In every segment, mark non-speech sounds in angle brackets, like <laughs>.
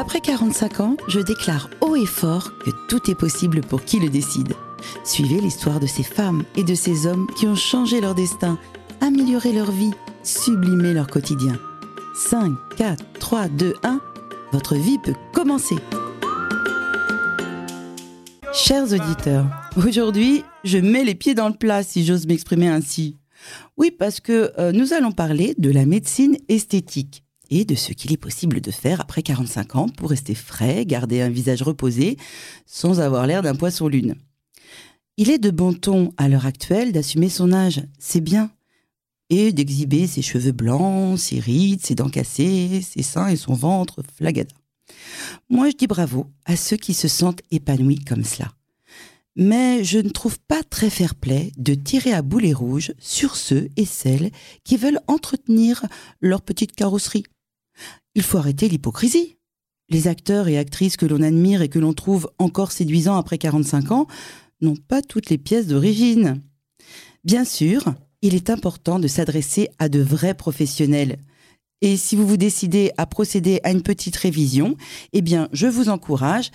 Après 45 ans, je déclare haut et fort que tout est possible pour qui le décide. Suivez l'histoire de ces femmes et de ces hommes qui ont changé leur destin, amélioré leur vie, sublimé leur quotidien. 5, 4, 3, 2, 1, votre vie peut commencer. Chers auditeurs, aujourd'hui, je mets les pieds dans le plat si j'ose m'exprimer ainsi. Oui, parce que euh, nous allons parler de la médecine esthétique et de ce qu'il est possible de faire après 45 ans pour rester frais, garder un visage reposé, sans avoir l'air d'un poisson lune. Il est de bon ton à l'heure actuelle d'assumer son âge, c'est bien, et d'exhiber ses cheveux blancs, ses rides, ses dents cassées, ses seins et son ventre flagada. Moi, je dis bravo à ceux qui se sentent épanouis comme cela. Mais je ne trouve pas très fair-play de tirer à boulet rouge sur ceux et celles qui veulent entretenir leur petite carrosserie. Il faut arrêter l'hypocrisie. Les acteurs et actrices que l'on admire et que l'on trouve encore séduisants après 45 ans n'ont pas toutes les pièces d'origine. Bien sûr, il est important de s'adresser à de vrais professionnels. Et si vous vous décidez à procéder à une petite révision, eh bien, je vous encourage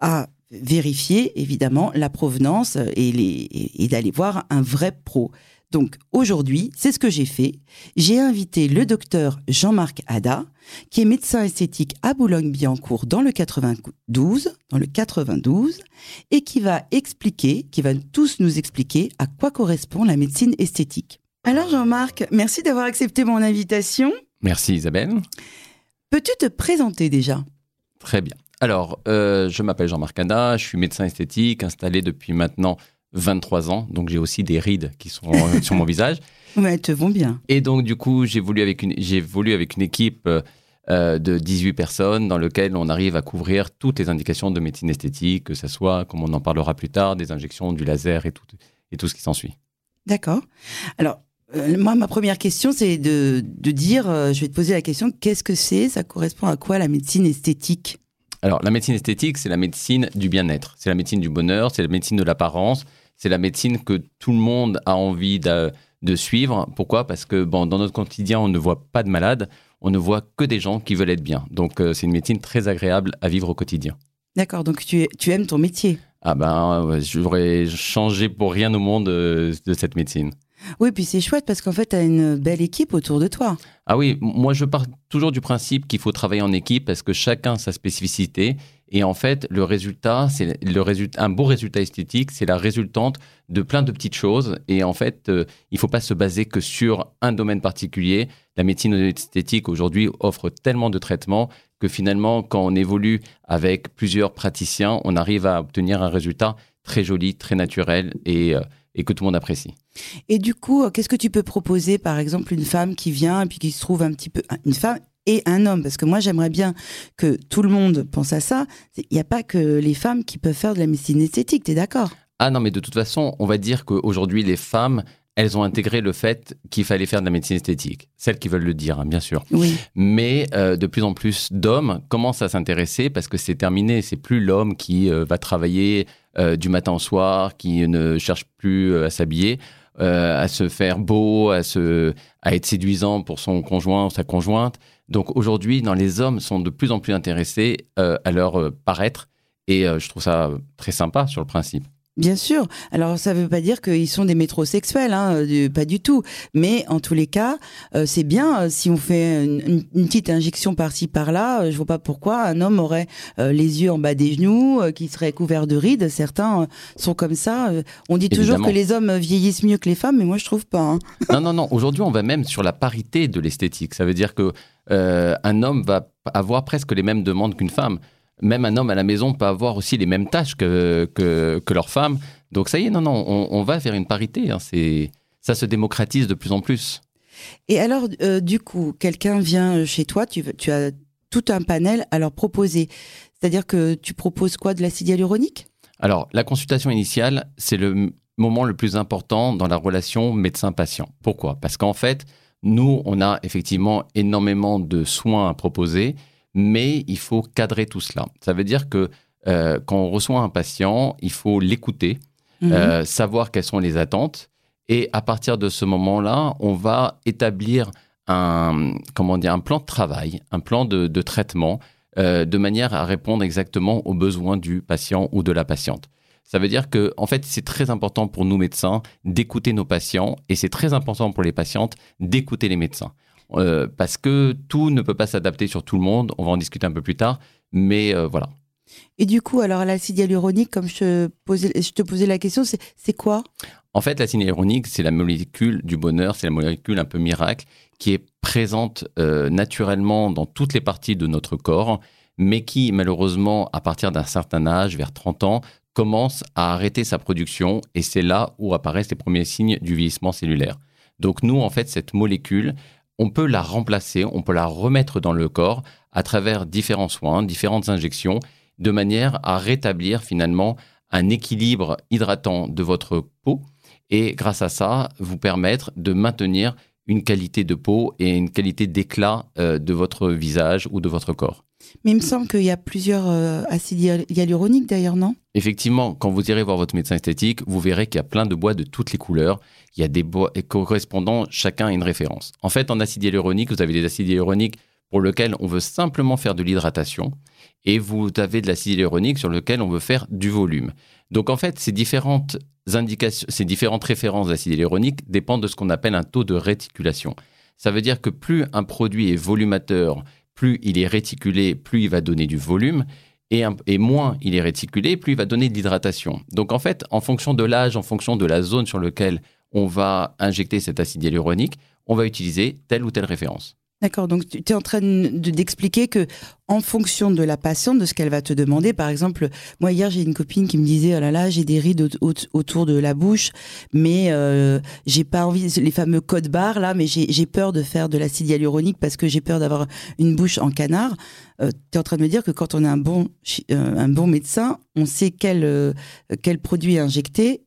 à vérifier évidemment la provenance et, et d'aller voir un vrai pro. Donc aujourd'hui, c'est ce que j'ai fait. J'ai invité le docteur Jean-Marc Ada, qui est médecin esthétique à Boulogne-Billancourt dans le 92, dans le 92, et qui va expliquer, qui va tous nous expliquer à quoi correspond la médecine esthétique. Alors Jean-Marc, merci d'avoir accepté mon invitation. Merci Isabelle. Peux-tu te présenter déjà? Très bien. Alors, euh, je m'appelle Jean-Marc Ada, je suis médecin esthétique installé depuis maintenant 23 ans, donc j'ai aussi des rides qui sont euh, sur mon visage. <laughs> Ouais, elles te vont bien. Et donc, du coup, j'ai voulu avec une, j'ai voulu avec une équipe euh, de 18 personnes dans lequel on arrive à couvrir toutes les indications de médecine esthétique, que ce soit, comme on en parlera plus tard, des injections, du laser et tout, et tout ce qui s'ensuit. D'accord. Alors, euh, moi, ma première question, c'est de, de dire, je vais te poser la question, qu'est-ce que c'est? Ça correspond à quoi la médecine esthétique? Alors, la médecine esthétique, c'est la médecine du bien-être, c'est la médecine du bonheur, c'est la médecine de l'apparence, c'est la médecine que tout le monde a envie de, suivre. Pourquoi? Parce que bon, dans notre quotidien, on ne voit pas de malades, on ne voit que des gens qui veulent être bien. Donc euh, c'est une médecine très agréable à vivre au quotidien. D'accord, donc tu, tu aimes ton métier? Ah ben, j'aurais changé pour rien au monde euh, de cette médecine. Oui, puis c'est chouette parce qu'en fait, tu as une belle équipe autour de toi. Ah oui, moi je pars toujours du principe qu'il faut travailler en équipe parce que chacun a sa spécificité. Et en fait, le résultat, c'est le résultat, un beau résultat esthétique, c'est la résultante de plein de petites choses. Et en fait, euh, il ne faut pas se baser que sur un domaine particulier. La médecine esthétique aujourd'hui offre tellement de traitements que finalement, quand on évolue avec plusieurs praticiens, on arrive à obtenir un résultat très joli, très naturel et, euh, et que tout le monde apprécie. Et du coup, qu'est-ce que tu peux proposer, par exemple, une femme qui vient et puis qui se trouve un petit peu, une femme et un homme, parce que moi j'aimerais bien que tout le monde pense à ça. Il n'y a pas que les femmes qui peuvent faire de la médecine esthétique, tu es d'accord? Ah non, mais de toute façon, on va dire qu'aujourd'hui les femmes, elles ont intégré le fait qu'il fallait faire de la médecine esthétique. Celles qui veulent le dire, hein, bien sûr. Oui. Mais euh, de plus en plus d'hommes commencent à s'intéresser parce que c'est terminé. C'est plus l'homme qui euh, va travailler euh, du matin au soir, qui ne cherche plus à s'habiller. À se faire beau, à, se, à être séduisant pour son conjoint ou sa conjointe. Donc aujourd'hui, les hommes sont de plus en plus intéressés euh, à leur euh, paraître et euh, je trouve ça très sympa sur le principe. Bien sûr. Alors, ça ne veut pas dire qu'ils sont des métrosexuels, hein, pas du tout. Mais en tous les cas, c'est bien si on fait une, petite injection par-ci par-là. je vois pas pourquoi un homme aurait les yeux en bas des genoux, qui serait couvert de rides. Certains sont comme ça. on dit toujours que les hommes vieillissent mieux que les femmes, mais moi je trouve pas. Hein. <laughs> non, non, non. Aujourd'hui, on va même sur la parité de l'esthétique. Ça veut dire que euh, un homme va avoir presque les mêmes demandes qu'une femme. Même un homme à la maison peut avoir aussi les mêmes tâches que, que, leur femme. Donc ça y est, non, non, on, va vers une parité. Hein. c'est, ça se démocratise de plus en plus. Et alors, euh, du coup, quelqu'un vient chez toi, tu, tu, as tout un panel à leur proposer. C'est-à-dire que tu proposes quoi de l'acide hyaluronique? Alors, la consultation initiale, c'est le moment le plus important dans la relation médecin-patient. Pourquoi? Parce qu'en fait, nous, on a effectivement énormément de soins à proposer, mais il faut cadrer tout cela. Ça veut dire que euh, quand on reçoit un patient, il faut l'écouter, mhm. euh, savoir quelles sont les attentes, et à partir de ce moment-là, on va établir un, comment dire, un plan de travail, un plan de, traitement euh, de manière à répondre exactement aux besoins du patient ou de la patiente. Ça veut dire que, en fait, c'est très important pour nous médecins d'écouter nos patients et c'est très important pour les patientes d'écouter les médecins. Euh, parce que tout ne peut pas s'adapter sur tout le monde. On va en discuter un peu plus tard. Mais euh, voilà. Et du coup, alors l'acide hyaluronique, comme je, je te posais la question, c'est quoi? En fait, l'acide hyaluronique, c'est la molécule du bonheur, c'est la molécule un peu miracle qui est présente euh, naturellement dans toutes les parties de notre corps, mais qui malheureusement, à partir d'un certain âge, vers 30 ans, commence à arrêter sa production et c'est là où apparaissent les premiers signes du vieillissement cellulaire. Donc nous, en fait, cette molécule, on peut la remplacer, on peut la remettre dans le corps à travers différents soins, différentes injections, de manière à rétablir finalement un équilibre hydratant de votre peau et grâce à ça, vous permettre de maintenir une qualité de peau et une qualité d'éclat euh, de votre visage ou de votre corps. Mais il me semble qu'il y a plusieurs euh, acides hyaluroniques d'ailleurs, non? Effectivement, quand vous irez voir votre médecin esthétique, vous verrez qu'il y a plein de bois de toutes les couleurs. Il y a des bois correspondant chacun à une référence. En fait, en acide hyaluronique, vous avez des acides hyaluroniques pour lesquels on veut simplement faire de l'hydratation et vous avez de l'acide hyaluronique sur lequel on veut faire du volume. Donc en fait, ces différentes indications, ces différentes références d'acide hyaluronique dépendent de ce qu'on appelle un taux de réticulation. Ça veut dire que plus un produit est volumateur, plus il est réticulé, plus il va donner du volume. Et, moins il est réticulé, plus il va donner de l'hydratation. Donc en fait, en fonction de l'âge, en fonction de la zone sur laquelle on va injecter cet acide hyaluronique, on va utiliser telle ou telle référence. D'accord, donc tu es en train d'expliquer que en fonction de la patiente, de ce qu'elle va te demander, par exemple, moi hier j'ai une copine qui me disait oh là là j'ai des rides autour de la bouche, mais euh, j'ai pas envie les fameux codes barres là, mais j'ai peur de faire de l'acide hyaluronique parce que j'ai peur d'avoir une bouche en canard. Euh, tu es en train de me dire que quand on a un bon euh, un bon médecin, on sait quel quel produit injecter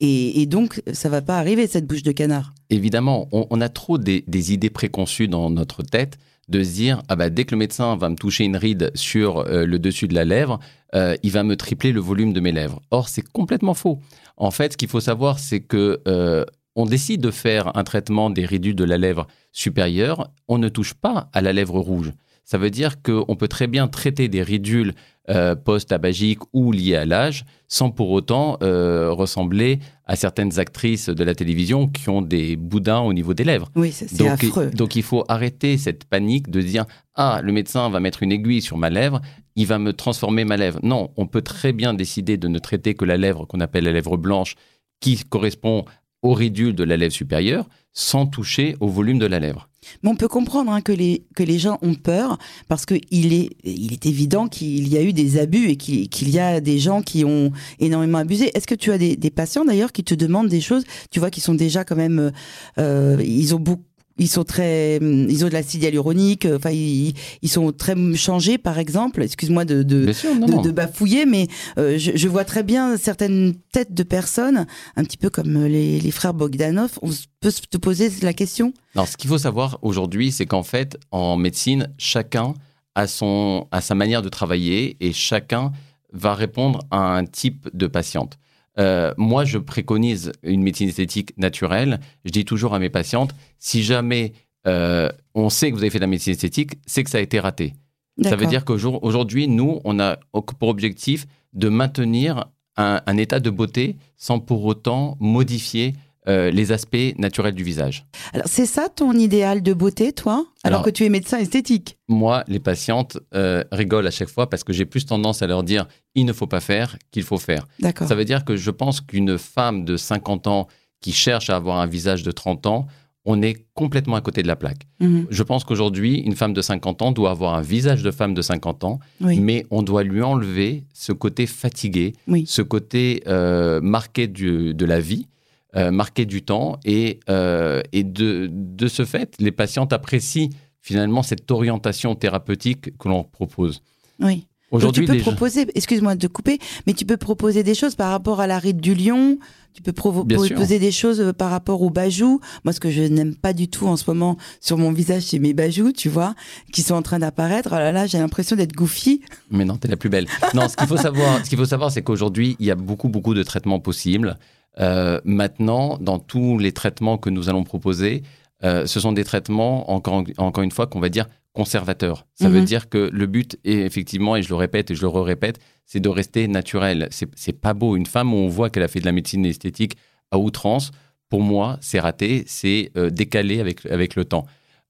et, donc, ça va pas arriver, cette bouche de canard. Évidemment, on, a trop des, idées préconçues dans notre tête de se dire, ah bah, dès que le médecin va me toucher une ride sur euh, le dessus de la lèvre, euh, il va me tripler le volume de mes lèvres. Or, c'est complètement faux. En fait, ce qu'il faut savoir, c'est que euh, on décide de faire un traitement des ridules de la lèvre supérieure, on ne touche pas à la lèvre rouge. Ça veut dire qu'on peut très bien traiter des ridules euh, post-tabagiques ou liées à l'âge sans pour autant euh, ressembler à certaines actrices de la télévision qui ont des boudins au niveau des lèvres. Oui, c'est affreux. Donc il faut arrêter cette panique de dire Ah, le médecin va mettre une aiguille sur ma lèvre, il va me transformer ma lèvre. Non, on peut très bien décider de ne traiter que la lèvre qu'on appelle la lèvre blanche qui correspond au ridule de la lèvre supérieure sans toucher au volume de la lèvre. Mais on peut comprendre hein, que, les, que les gens ont peur parce qu'il est, il est évident qu'il y a eu des abus et qu'il y a des gens qui ont énormément abusé. Est-ce que tu as des, patients d'ailleurs qui te demandent des choses, tu vois, qui sont déjà quand même, euh, ils ont beaucoup ils sont très, ils ont de l'acide hyaluronique. Euh, enfin, ils, sont très changés, par exemple. Excuse-moi de de, bafouiller, mais euh, je, vois très bien certaines têtes de personnes, un petit peu comme les, frères Bogdanov. On peut se poser la question? Non, ce qu'il faut savoir aujourd'hui, c'est qu'en fait, en médecine, chacun a son, a sa manière de travailler et chacun va répondre à un type de patiente. Euh, moi, je préconise une médecine esthétique naturelle. Je dis toujours à mes patientes, si jamais euh, on sait que vous avez fait de la médecine esthétique, c'est que ça a été raté. Ça veut dire qu'aujourd'hui, nous, on a pour objectif de maintenir un état de beauté sans pour autant modifier euh, les aspects naturels du visage. Alors c'est ça ton idéal de beauté, toi? Alors, que tu es médecin esthétique Moi, les patientes euh, rigolent à chaque fois parce que j'ai plus tendance à leur dire il ne faut pas faire qu'il faut faire. Ça veut dire que je pense qu'une femme de 50 ans qui cherche à avoir un visage de 30 ans, on est complètement à côté de la plaque. Mhm. Je pense qu'aujourd'hui, une femme de 50 ans doit avoir un visage de femme de 50 ans, mais on doit lui enlever ce côté fatigué, ce côté euh, marqué de la vie euh, marquer du temps et, euh, et de, de, ce fait, les patientes apprécient finalement cette orientation thérapeutique que l'on propose. Oui. Aujourd'hui, tu peux proposer, excuse-moi de couper, mais tu peux proposer des choses par rapport à la ride du lion, tu peux proposer des choses euh, par rapport aux bajoux. Moi, ce que je n'aime pas du tout en ce moment sur mon visage, c'est mes bajoux, tu vois, qui sont en train d'apparaître. Oh là là, j'ai l'impression d'être goofy. Mais non, t'es la plus belle. Non, ce qu'il faut savoir, ce qu'il faut savoir, c'est qu'aujourd'hui, il y a beaucoup, beaucoup de traitements possibles. Euh, maintenant, dans tous les traitements que nous allons proposer, euh, ce sont des traitements, encore, encore une fois, qu'on va dire conservateur. Ça Mhm. veut dire que le but est effectivement, et je le répète et je le répète, c'est de rester naturel. C'est pas beau. Une femme où on voit qu'elle a fait de la médecine esthétique à outrance, pour moi, c'est raté, c'est euh, décalé avec, avec le temps.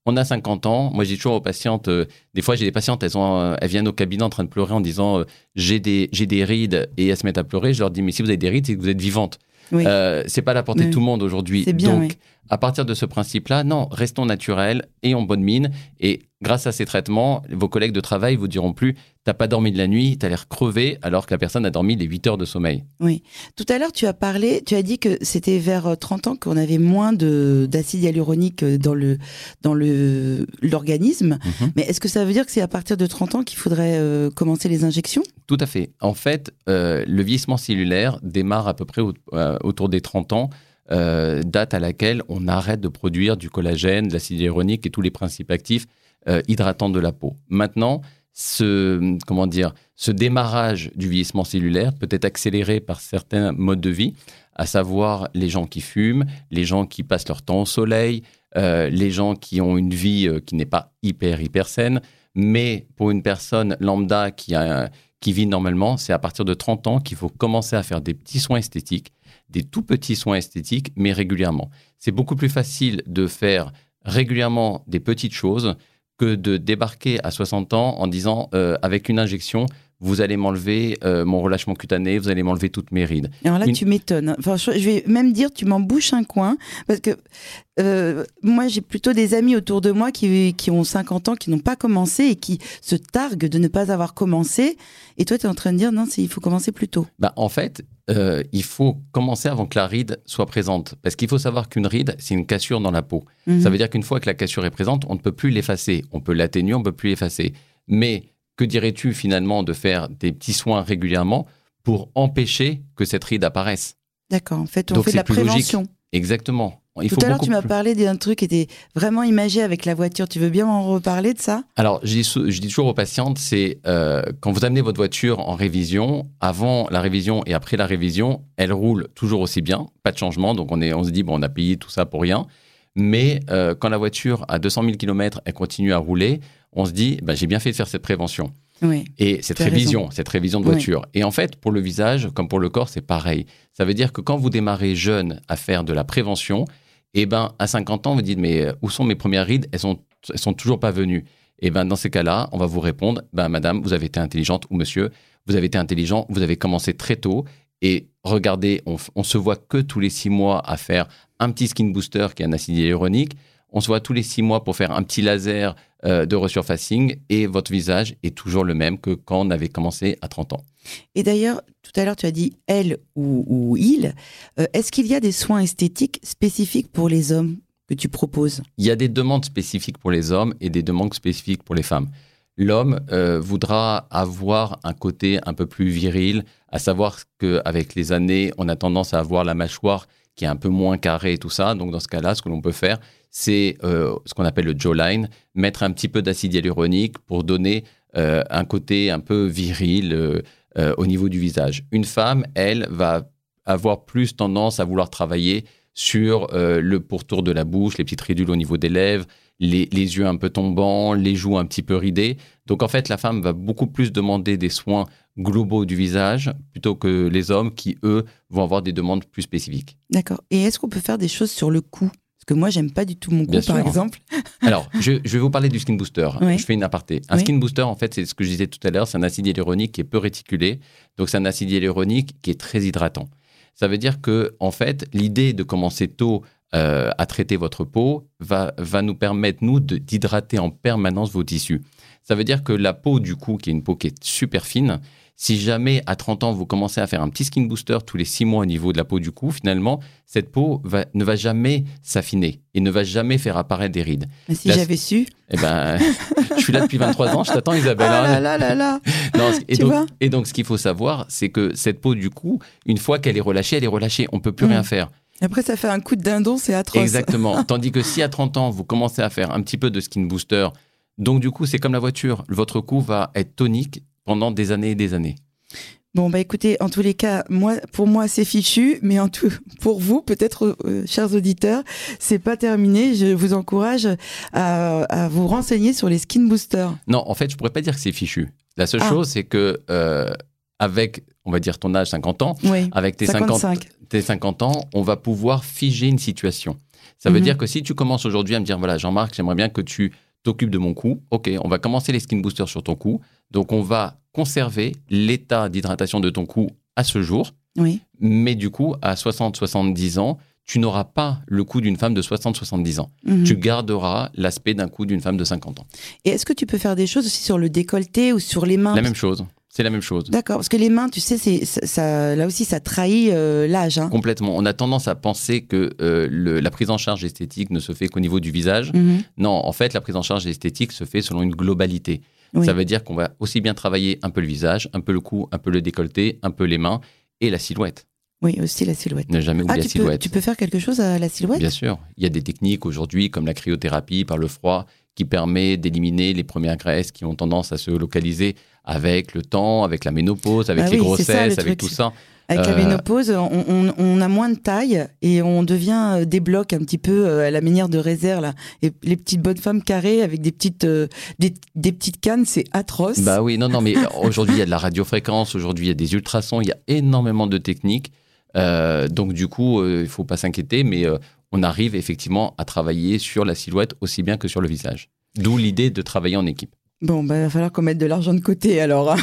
On a 50 ans. Moi, dis toujours aux patientes, euh, des fois, j'ai des patientes, elles, ont, euh, elles viennent au cabinet en train de pleurer en disant j'ai des, j'ai des rides et elles se mettent à pleurer. Je leur dis mais si vous avez des rides, c'est que vous êtes vivante. Oui. Euh, c'est pas à la portée de Oui. tout le monde aujourd'hui. Donc, oui. À partir de ce principe-là, non, restons naturels et en bonne mine. Et grâce à ces traitements, vos collègues de travail vous diront plus T'as pas dormi de la nuit, t'as l'air crevé, alors que la personne a dormi les 8 heures de sommeil. Tout à l'heure, tu as parlé, tu as dit que c'était vers euh, 30 ans qu'on avait moins de d'acide hyaluronique euh, dans le dans le l'organisme. Mhm. Mais est-ce que ça veut dire que c'est à partir de 30 ans qu'il faudrait euh, commencer les injections? Tout à fait. En fait, euh, le vieillissement cellulaire démarre à peu près au- euh, autour des 30 ans, euh, date à laquelle on arrête de produire du collagène, de l'acide hyaluronique et tous les principes actifs euh, hydratants de la peau. Maintenant, ce, comment dire, ce démarrage du vieillissement cellulaire peut être accéléré par certains modes de vie, à savoir les gens qui fument, les gens qui passent leur temps au soleil, euh, les gens qui ont une vie qui n'est pas hyper, hyper saine. Mais pour une personne lambda qui, a, qui vit normalement, c'est à partir de 30 ans qu'il faut commencer à faire des petits soins esthétiques, des tout petits soins esthétiques, mais régulièrement. C'est beaucoup plus facile de faire régulièrement des petites choses que de débarquer à 60 ans en disant euh, avec une injection, vous allez m'enlever euh, mon relâchement cutané, vous allez m'enlever toutes mes rides. Alors là, Une- tu m'étonnes. Enfin, je vais même dire, tu m'en bouches un coin, parce que euh, moi, j'ai plutôt des amis autour de moi qui, qui ont 50 ans, qui n'ont pas commencé et qui se targuent de ne pas avoir commencé. Et toi, tu es en train de dire, non, il faut commencer plus tôt. Bah, en fait, euh, il faut commencer avant que la ride soit présente. Parce qu'il faut savoir qu'une ride, c'est une cassure dans la peau. Mhm. Ça veut dire qu'une fois que la cassure est présente, on ne peut plus l'effacer. On peut l'atténuer, on ne peut plus l'effacer. Mais que dirais-tu finalement de faire des petits soins régulièrement pour empêcher que cette ride apparaisse? D'accord. En fait, on Donc, fait de la logique. prévention. Exactement. Il Tout faut à l'heure, tu m'as parlé d'un truc qui était vraiment imagé avec la voiture. Tu veux bien m'en reparler de ça? Alors, je dis, sou- je dis toujours aux patientes, c'est euh, quand vous amenez votre voiture en révision, avant la révision et après la révision, elle roule toujours aussi bien, pas de changement. Donc, on, est, on se dit, bon, on a payé tout ça pour rien. Mais euh, quand la voiture, à 200 000 km, elle continue à rouler, on se dit, bah, j'ai bien fait de faire cette prévention. Oui. Et cette révision, cette révision de Oui. voiture. Et en fait, pour le visage, comme pour le corps, c'est pareil. Ça veut dire que quand vous démarrez jeune à faire de la prévention, eh ben, à 50 ans, vous dites, mais euh, où sont mes premières rides? Elles sont, elles sont toujours pas venues. Et ben, dans ces cas-là, on va vous répondre, ben, madame, vous avez été intelligente, ou monsieur, vous avez été intelligent, vous avez commencé très tôt. Et regardez, on, on se voit que tous les six mois à faire un petit skin booster qui est un acide hyaluronique. On se voit tous les six mois pour faire un petit laser euh, de resurfacing et votre visage est toujours le même que quand on avait commencé à 30 ans. Et d'ailleurs, tout à l'heure, tu as dit elle ou, ou il. Euh, Est-ce qu'il y a des soins esthétiques spécifiques pour les hommes que tu proposes? Il y a des demandes spécifiques pour les hommes et des demandes spécifiques pour les femmes. L'homme euh, voudra avoir un côté un peu plus viril, à savoir qu'avec les années, on a tendance à avoir la mâchoire qui est un peu moins carrée et tout ça. Donc dans ce cas-là, ce que l'on peut faire, c'est euh, ce qu'on appelle le jawline, mettre un petit peu d'acide hyaluronique pour donner euh, un côté un peu viril euh, au niveau du visage. Une femme, elle, va avoir plus tendance à vouloir travailler sur euh, le pourtour de la bouche, les petites ridules au niveau des lèvres, les, les yeux un peu tombants, les joues un petit peu ridées. Donc en fait, la femme va beaucoup plus demander des soins globaux du visage plutôt que les hommes qui, eux, vont avoir des demandes plus spécifiques. D'accord. Et est-ce qu'on peut faire des choses sur le cou? Parce que moi, j'aime pas du tout mon cou, Bien par sûr. exemple. <laughs> Alors, je, je vais vous parler du skin booster. Je fais une aparté. Un skin booster, en fait, c'est ce que je disais tout à l'heure, c'est un acide hyaluronique qui est peu réticulé. Donc, c'est un acide hyaluronique qui est très hydratant. Ça veut dire que, en fait, l'idée de commencer tôt euh, à traiter votre peau va, va nous permettre, nous, d'hydrater en permanence vos tissus. Ça veut dire que la peau du cou, qui est une peau qui est super fine, si jamais à 30 ans vous commencez à faire un petit skin booster tous les 6 mois au niveau de la peau du cou, finalement, cette peau va- ne va jamais s'affiner et ne va jamais faire apparaître des rides. Mais si j'avais su. Eh ben, <laughs> je suis là depuis 23 ans, je t'attends Isabelle. Ah hein. là là là là <laughs> Non, et, Tu donc, vois? et donc, ce qu'il faut savoir, c'est que cette peau du cou, une fois qu'elle est relâchée, elle est relâchée. On peut plus Mm. rien faire. Après, ça fait un coup de dindon, c'est atroce. Exactement. <laughs> Tandis que si à 30 ans, vous commencez à faire un petit peu de skin booster, donc du coup, c'est comme la voiture. Votre cou va être tonique pendant des années et des années. Bon, bah écoutez, en tous les cas, moi, pour moi, c'est fichu, mais en tout, pour vous, peut-être, euh, chers auditeurs, c'est pas terminé. Je vous encourage à, à, vous renseigner sur les skin boosters. Non, en fait, je pourrais pas dire que c'est fichu. La seule ah. chose, c'est que euh, avec, on va dire, ton âge, 50 ans, avec tes 50, tes 50 ans, on va pouvoir figer une situation. Ça veut mhm. dire que si tu commences aujourd'hui à me dire, voilà, Jean-Marc, j'aimerais bien que tu t'occupes de mon cou. Ok, on va commencer les skin boosters sur ton cou. Donc, on va conserver l'état d'hydratation de ton cou à ce jour. Oui. Mais du coup, à 60-70 ans, tu n'auras pas le cou d'une femme de 60-70 ans. Mhm. Tu garderas l'aspect d'un cou d'une femme de 50 ans. Et est-ce que tu peux faire des choses aussi sur le décolleté ou sur les mains? La même chose. C'est la même chose. D'accord, parce que les mains, tu sais, c'est ça, là aussi, ça trahit euh, l'âge. Hein. Complètement. On a tendance à penser que euh, la prise en charge esthétique ne se fait qu'au niveau du visage. Mhm. Non, en fait, la prise en charge esthétique se fait selon une globalité. Ça veut dire qu'on va aussi bien travailler un peu le visage, un peu le cou, un peu le décolleté, un peu les mains et la silhouette. Oui, aussi la silhouette. Ne jamais oublier ah, la silhouette. tu peux faire quelque chose à la silhouette? Bien sûr. Il y a des techniques aujourd'hui comme la cryothérapie par le froid qui permet d'éliminer les premières graisses qui ont tendance à se localiser avec le temps, avec la ménopause, avec ah les grossesses, avec tout ça. Avec la euh, ménopause, on, a moins de taille et on devient euh, des blocs un petit peu euh, à la manière de réserve là. Et les petites bonnes femmes carrées avec des petites des, petites cannes, c'est atroce. Bah oui, non non, mais <laughs> aujourd'hui il y a de la radiofréquence, aujourd'hui il y a des ultrasons, il y a énormément de techniques. donc du coup, il faut pas s'inquiéter, mais on arrive effectivement à travailler sur la silhouette aussi bien que sur le visage. D'où l'idée de travailler en équipe. Bon, bah, il va falloir qu'on mette de l'argent de côté alors.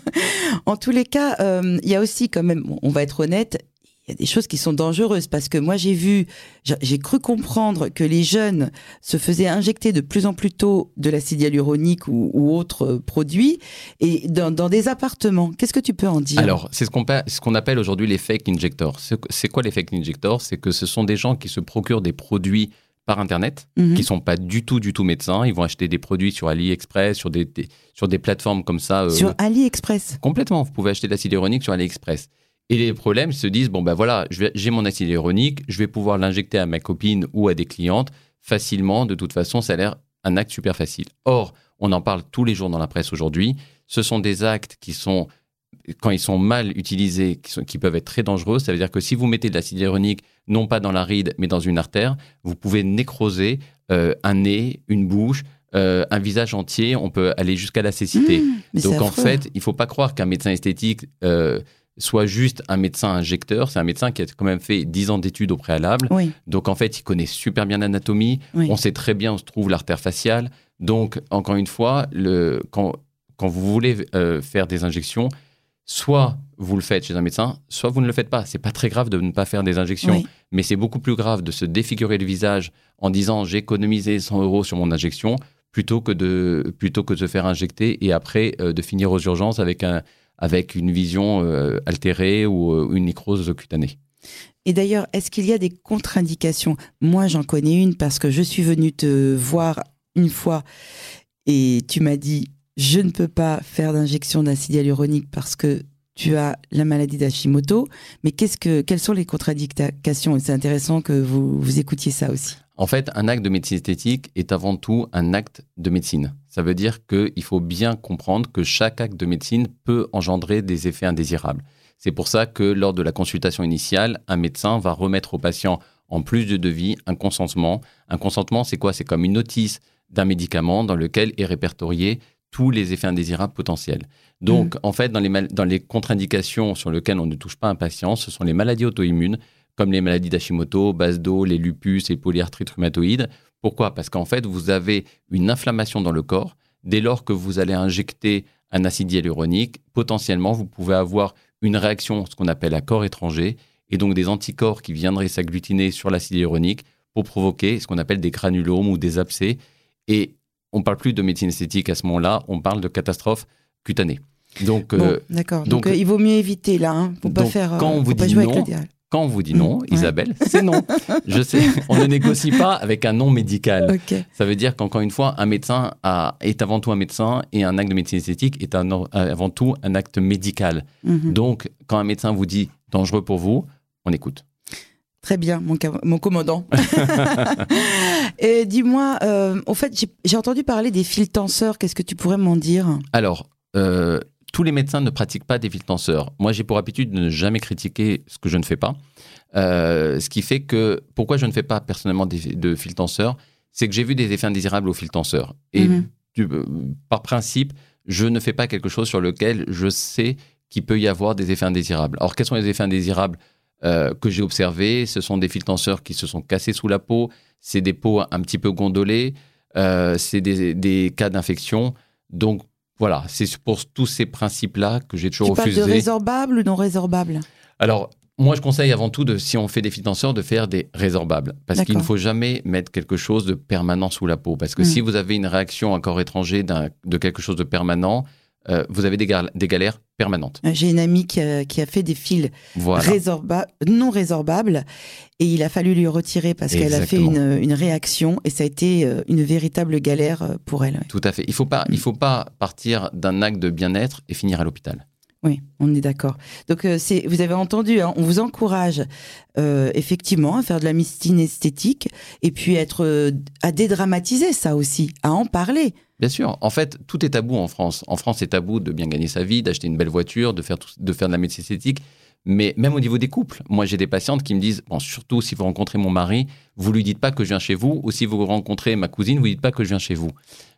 <laughs> en tous les cas, euh, il y a aussi quand même, on va être honnête, il y a des choses qui sont dangereuses parce que moi j'ai vu, j'ai cru comprendre que les jeunes se faisaient injecter de plus en plus tôt de l'acide hyaluronique ou, ou autres produits et dans, des appartements. Qu'est-ce que tu peux en dire? Alors, c'est ce qu'on ce qu'on appelle aujourd'hui les fake injectors. C'est quoi les fake injectors? C'est que ce sont des gens qui se procurent des produits par Internet, mhm. qui sont pas du tout, du tout médecins. Ils vont acheter des produits sur AliExpress, sur des, sur des plateformes comme ça. Euh, sur AliExpress? Complètement. Vous pouvez acheter de l'acide hyaluronique sur AliExpress. Et les problèmes se disent, bon ben voilà, j'ai mon acide hyaluronique, je vais pouvoir l'injecter à ma copine ou à des clientes facilement. De toute façon, ça a l'air un acte super facile. Or, on en parle tous les jours dans la presse aujourd'hui. Ce sont des actes qui sont quand ils sont mal utilisés, qui, peuvent être très dangereux. Ça veut dire que si vous mettez de l'acide hyaluronique, non pas dans la ride, mais dans une artère, vous pouvez nécroser euh, un nez, une bouche, euh, un visage entier. On peut aller jusqu'à la cécité. Mmh, Donc en fait, il faut pas croire qu'un médecin esthétique euh, soit juste un médecin injecteur. C'est un médecin qui a quand même fait 10 ans d'études au préalable. Donc en fait, il connaît super bien l'anatomie. On sait très bien où se trouve l'artère faciale. Donc encore une fois, le, quand, quand vous voulez faire des injections, soit vous le faites chez un médecin, soit vous ne le faites pas. C'est pas très grave de ne pas faire des injections, mais c'est beaucoup plus grave de se défigurer le visage en disant j'ai économisé 100 euros sur mon injection plutôt que de plutôt que de se faire injecter et après euh, de finir aux urgences avec un avec une vision euh, altérée ou euh, une nécrose cutanée. Et d'ailleurs, est-ce qu'il y a des contre-indications? Moi, j'en connais une parce que je suis venue te voir une fois et tu m'as dit je ne peux pas faire d'injection d'acide hyaluronique parce que tu as la maladie d'Hashimoto. Mais qu'est-ce que, quelles sont les contre-indications? C'est intéressant que vous, vous écoutiez ça aussi. En fait, un acte de médecine esthétique est avant tout un acte de médecine. Ça veut dire qu'il faut bien comprendre que chaque acte de médecine peut engendrer des effets indésirables. C'est pour ça que lors de la consultation initiale, un médecin va remettre au patient, en plus de devis, un consentement. Un consentement, c'est quoi? C'est comme une notice d'un médicament dans lequel est répertorié tous les effets indésirables potentiels. Donc, mm. en fait, dans les, dans les contre-indications sur lesquelles on ne touche pas un patient, ce sont les maladies auto-immunes, comme les maladies d'Hashimoto, Basdo, les lupus et polyarthrite rhumatoïde. Pourquoi? Parce qu'en fait, vous avez une inflammation dans le corps. Dès lors que vous allez injecter un acide hyaluronique, potentiellement, vous pouvez avoir une réaction, ce qu'on appelle à corps étranger, et donc des anticorps qui viendraient s'agglutiner sur l'acide hyaluronique pour provoquer ce qu'on appelle des granulomes ou des abcès. Et on parle plus de médecine esthétique à ce moment-là, on parle de catastrophe cutanée. Donc, euh, d'accord. Donc, euh, il vaut mieux éviter là, hein, pour pas faire. Quand on vous dit non, quand on vous dit non, Isabelle, c'est non. <laughs> Je sais, on ne négocie pas avec un non médical. Ça veut dire qu'encore une fois, un médecin est avant tout un médecin et un acte de médecine esthétique est avant tout un acte médical. Mhm. Donc, quand un médecin vous dit dangereux pour vous, on écoute. Très bien, mon, mon commandant. <laughs> et dis-moi, euh, au fait, j'ai entendu parler des fils tenseurs. Qu'est-ce que tu pourrais m'en dire? Alors, euh, tous les médecins ne pratiquent pas des fils tenseurs. Moi, j'ai pour habitude de ne jamais critiquer ce que je ne fais pas. Euh, ce qui fait que pourquoi je ne fais pas personnellement de fils tenseurs, c'est que j'ai vu des effets indésirables au fil tenseur. Et mhm. euh, par principe, je ne fais pas quelque chose sur lequel je sais qu'il peut y avoir des effets indésirables. Alors, quels sont les effets indésirables euh, que j'ai observés? Ce sont des fils tenseurs qui se sont cassés sous la peau, c'est des peaux un petit peu gondolées, euh, c'est des, cas d'infection. Donc, voilà, c'est pour tous ces principes-là que j'ai toujours refusé. Tu parles de résorbables ou non résorbables Alors, moi, je conseille avant tout, de, si on fait des fils tenseurs, de faire des résorbables. Parce qu'il ne faut jamais mettre quelque chose de permanent sous la peau. Parce que si hmm. vous avez une réaction à corps étranger de quelque chose de permanent, euh, vous avez des, galères Euh, j'ai une amie qui a, fait des fils non résorbables et il a fallu lui retirer parce qu'elle a fait une, réaction et ça a été euh, une véritable galère pour elle. Tout à fait. Il ne faut, pas, il faut pas partir d'un acte de bien-être et finir à l'hôpital. Oui, on est d'accord. Donc, euh, c'est, vous avez entendu, hein, on vous encourage euh, effectivement à faire de la médecine esthétique et puis être, euh, à dédramatiser ça aussi, à en parler. Bien sûr. En fait, tout est tabou en France. En France, c'est tabou de bien gagner sa vie, d'acheter une belle voiture, de faire, de faire de la médecine esthétique. Mais même au niveau des couples, moi j'ai des patientes qui me disent, bon, surtout si vous rencontrez mon mari, vous lui dites pas que je viens chez vous, ou si vous rencontrez ma cousine, vous dites pas que je viens chez vous.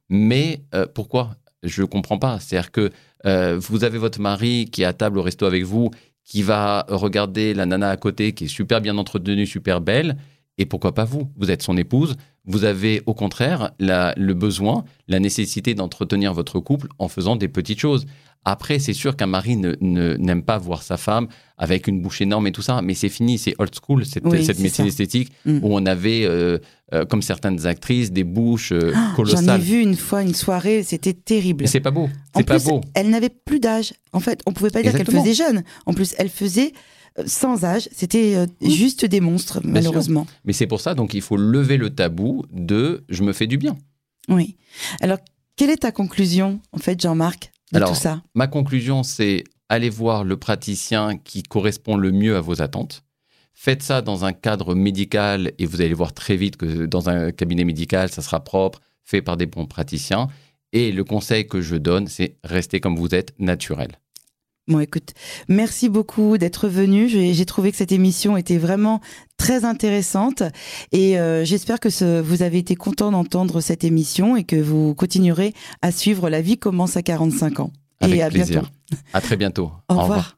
Mais pourquoi? Je comprends pas. C'est-à-dire que euh, vous avez votre mari qui est à table au resto avec vous, qui va regarder la nana à côté qui est super bien entretenue, super belle. Et pourquoi pas vous? Vous êtes son épouse. Vous avez au contraire le besoin, la nécessité d'entretenir votre couple en faisant des petites choses. Après, c'est sûr qu'un mari n'aime ne, pas voir sa femme avec une bouche énorme et tout ça, mais c'est fini, c'est old school, cette, médecine esthétique, mm. où on avait, euh, euh, comme certaines actrices, des bouches euh, ah, colossales. J'en ai vu une fois une soirée, c'était terrible. C'est pas beau. C'est pas beau. Elle n'avait plus d'âge. En fait, on pouvait pas dire qu'elle faisait jeune. En plus, elle faisait sans âge. C'était mm. juste des monstres, malheureusement. Mais c'est pour ça, donc, il faut lever le tabou de je me fais du bien. Oui. Alors, quelle est ta conclusion, en fait, Jean-Marc, alors, Ma conclusion, c'est aller voir le praticien qui correspond le mieux à vos attentes. Faites ça dans un cadre médical et vous allez voir très vite que dans un cabinet médical, ça sera propre, fait par des bons praticiens. Et le conseil que je donne, c'est rester comme vous êtes, naturel. Bon, écoute, merci beaucoup d'être venu. J'ai trouvé que cette émission était vraiment très intéressante et euh, j'espère que vous avez été content d'entendre cette émission et que vous continuerez à suivre La vie commence à 45 ans. Avec et à bientôt. À très bientôt. Au, revoir.